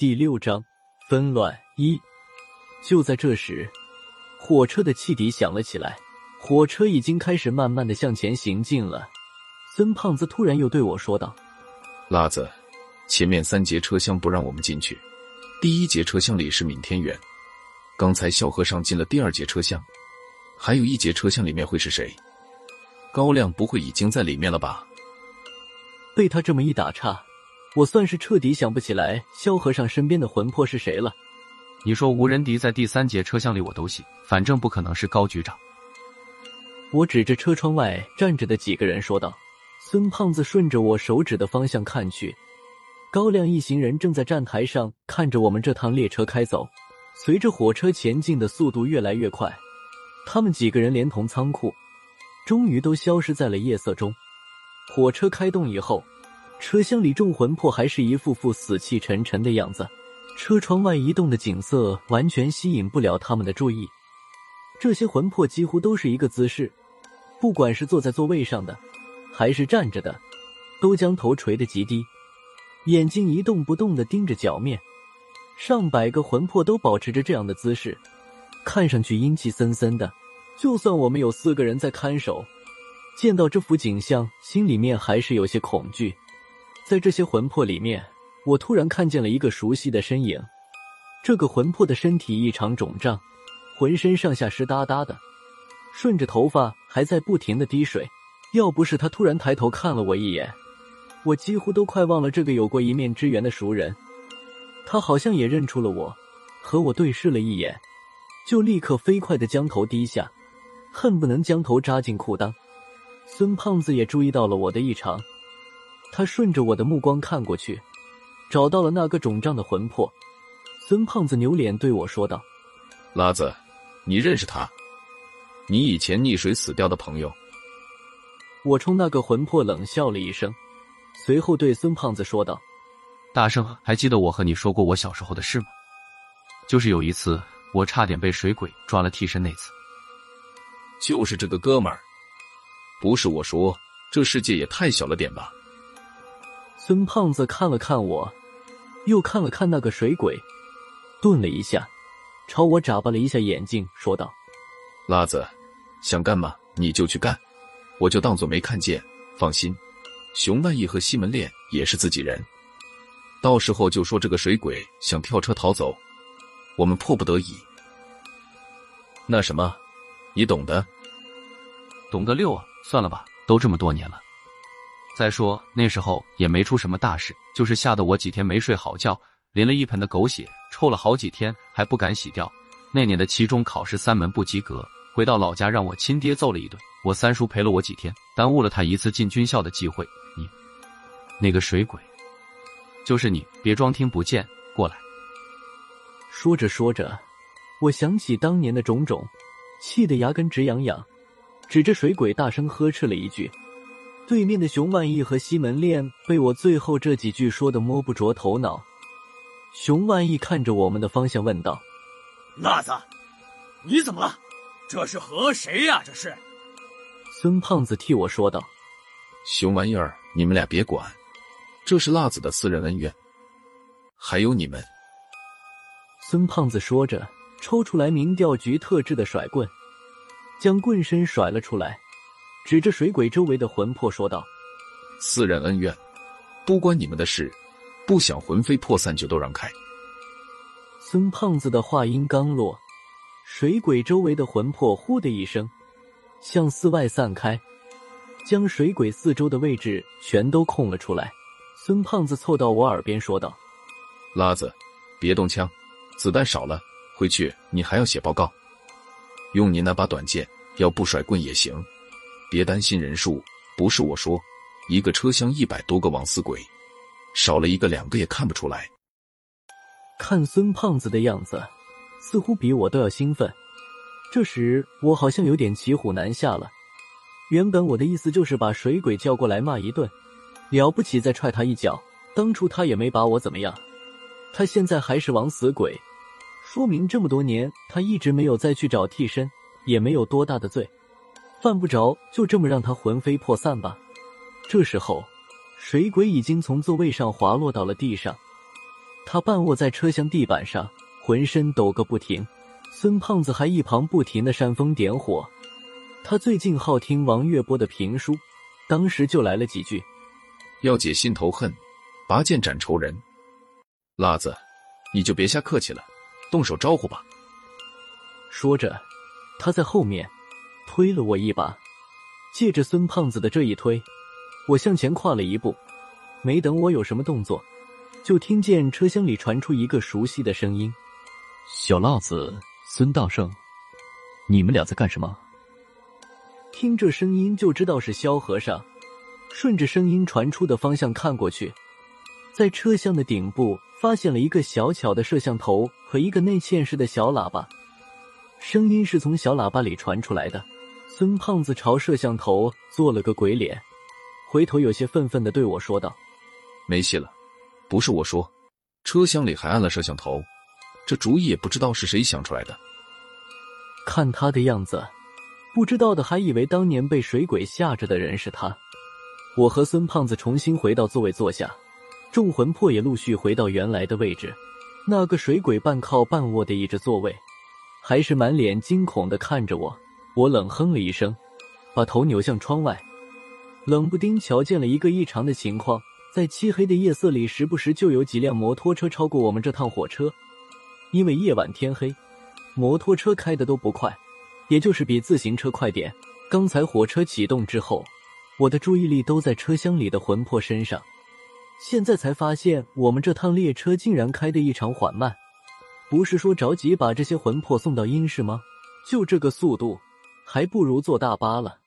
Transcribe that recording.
第六章纷乱一。就在这时，火车的汽笛响了起来，火车已经开始慢慢的向前行进了。孙胖子突然又对我说道：“辣子，前面三节车厢不让我们进去，第一节车厢里是闵天元。刚才小和尚进了第二节车厢，还有一节车厢里面会是谁？高亮不会已经在里面了吧？”被他这么一打岔。我算是彻底想不起来萧和尚身边的魂魄是谁了。你说无人敌在第三节车厢里，我都信，反正不可能是高局长。我指着车窗外站着的几个人说道。孙胖子顺着我手指的方向看去，高亮一行人正在站台上看着我们这趟列车开走。随着火车前进的速度越来越快，他们几个人连同仓库，终于都消失在了夜色中。火车开动以后。车厢里众魂魄还是一副副死气沉沉的样子，车窗外移动的景色完全吸引不了他们的注意。这些魂魄几乎都是一个姿势，不管是坐在座位上的，还是站着的，都将头垂得极低，眼睛一动不动的盯着脚面。上百个魂魄都保持着这样的姿势，看上去阴气森森的。就算我们有四个人在看守，见到这幅景象，心里面还是有些恐惧。在这些魂魄里面，我突然看见了一个熟悉的身影。这个魂魄的身体异常肿胀，浑身上下湿哒哒的，顺着头发还在不停的滴水。要不是他突然抬头看了我一眼，我几乎都快忘了这个有过一面之缘的熟人。他好像也认出了我，和我对视了一眼，就立刻飞快的将头低下，恨不能将头扎进裤裆。孙胖子也注意到了我的异常。他顺着我的目光看过去，找到了那个肿胀的魂魄。孙胖子扭脸对我说道：“拉子，你认识他？你以前溺水死掉的朋友。”我冲那个魂魄冷笑了一声，随后对孙胖子说道：“大圣，还记得我和你说过我小时候的事吗？就是有一次我差点被水鬼抓了替身那次。就是这个哥们儿，不是我说，这世界也太小了点吧。”孙胖子看了看我，又看了看那个水鬼，顿了一下，朝我眨巴了一下眼睛，说道：“拉子，想干嘛你就去干，我就当做没看见。放心，熊万义和西门烈也是自己人，到时候就说这个水鬼想跳车逃走，我们迫不得已。那什么，你懂的？懂个六啊！算了吧，都这么多年了。”再说那时候也没出什么大事，就是吓得我几天没睡好觉，淋了一盆的狗血，臭了好几天还不敢洗掉。那年的期中考试三门不及格，回到老家让我亲爹揍了一顿。我三叔陪了我几天，耽误了他一次进军校的机会。你那个水鬼，就是你，别装听不见，过来。说着说着，我想起当年的种种，气得牙根直痒痒，指着水鬼大声呵斥了一句。对面的熊万义和西门烈被我最后这几句说的摸不着头脑。熊万义看着我们的方向问道：“辣子，你怎么了？这是和谁呀？这是？”孙胖子替我说道：“熊玩意儿，你们俩别管，这是辣子的私人恩怨。还有你们。”孙胖子说着，抽出来民调局特制的甩棍，将棍身甩了出来。指着水鬼周围的魂魄说道：“私人恩怨，不关你们的事。不想魂飞魄散，就都让开。”孙胖子的话音刚落，水鬼周围的魂魄“呼”的一声，向四外散开，将水鬼四周的位置全都空了出来。孙胖子凑到我耳边说道：“拉子，别动枪，子弹少了，回去你还要写报告。用你那把短剑，要不甩棍也行。”别担心人数，不是我说，一个车厢一百多个枉死鬼，少了一个两个也看不出来。看孙胖子的样子，似乎比我都要兴奋。这时我好像有点骑虎难下了。原本我的意思就是把水鬼叫过来骂一顿，了不起再踹他一脚。当初他也没把我怎么样，他现在还是枉死鬼，说明这么多年他一直没有再去找替身，也没有多大的罪。犯不着就这么让他魂飞魄散吧。这时候，水鬼已经从座位上滑落到了地上，他半卧在车厢地板上，浑身抖个不停。孙胖子还一旁不停的煽风点火。他最近好听王月波的评书，当时就来了几句：“要解心头恨，拔剑斩仇人。”辣子，你就别瞎客气了，动手招呼吧。说着，他在后面推了我一把。借着孙胖子的这一推，我向前跨了一步。没等我有什么动作，就听见车厢里传出一个熟悉的声音：“小辣子，孙大圣，你们俩在干什么？”听这声音就知道是萧和尚。顺着声音传出的方向看过去，在车厢的顶部发现了一个小巧的摄像头和一个内嵌式的小喇叭，声音是从小喇叭里传出来的。孙胖子朝摄像头做了个鬼脸，回头有些愤愤的对我说道。没戏了，不是我说，车厢里还安了摄像头，这主意也不知道是谁想出来的。看他的样子，不知道的还以为当年被水鬼吓着的人是他。我和孙胖子重新回到座位坐下，众魂魄也陆续回到原来的位置。那个水鬼半靠半卧的倚着座位，还是满脸惊恐的看着我。我冷哼了一声，把头扭向窗外，冷不丁瞧见了一个异常的情况。在漆黑的夜色里，时不时就有几辆摩托车超过我们这趟火车。因为夜晚天黑，摩托车开的都不快，也就是比自行车快点。刚才火车启动之后，我的注意力都在车厢里的魂魄身上，现在才发现我们这趟列车竟然开得异常缓慢。不是说着急把这些魂魄送到阴世吗？就这个速度，还不如坐大巴了。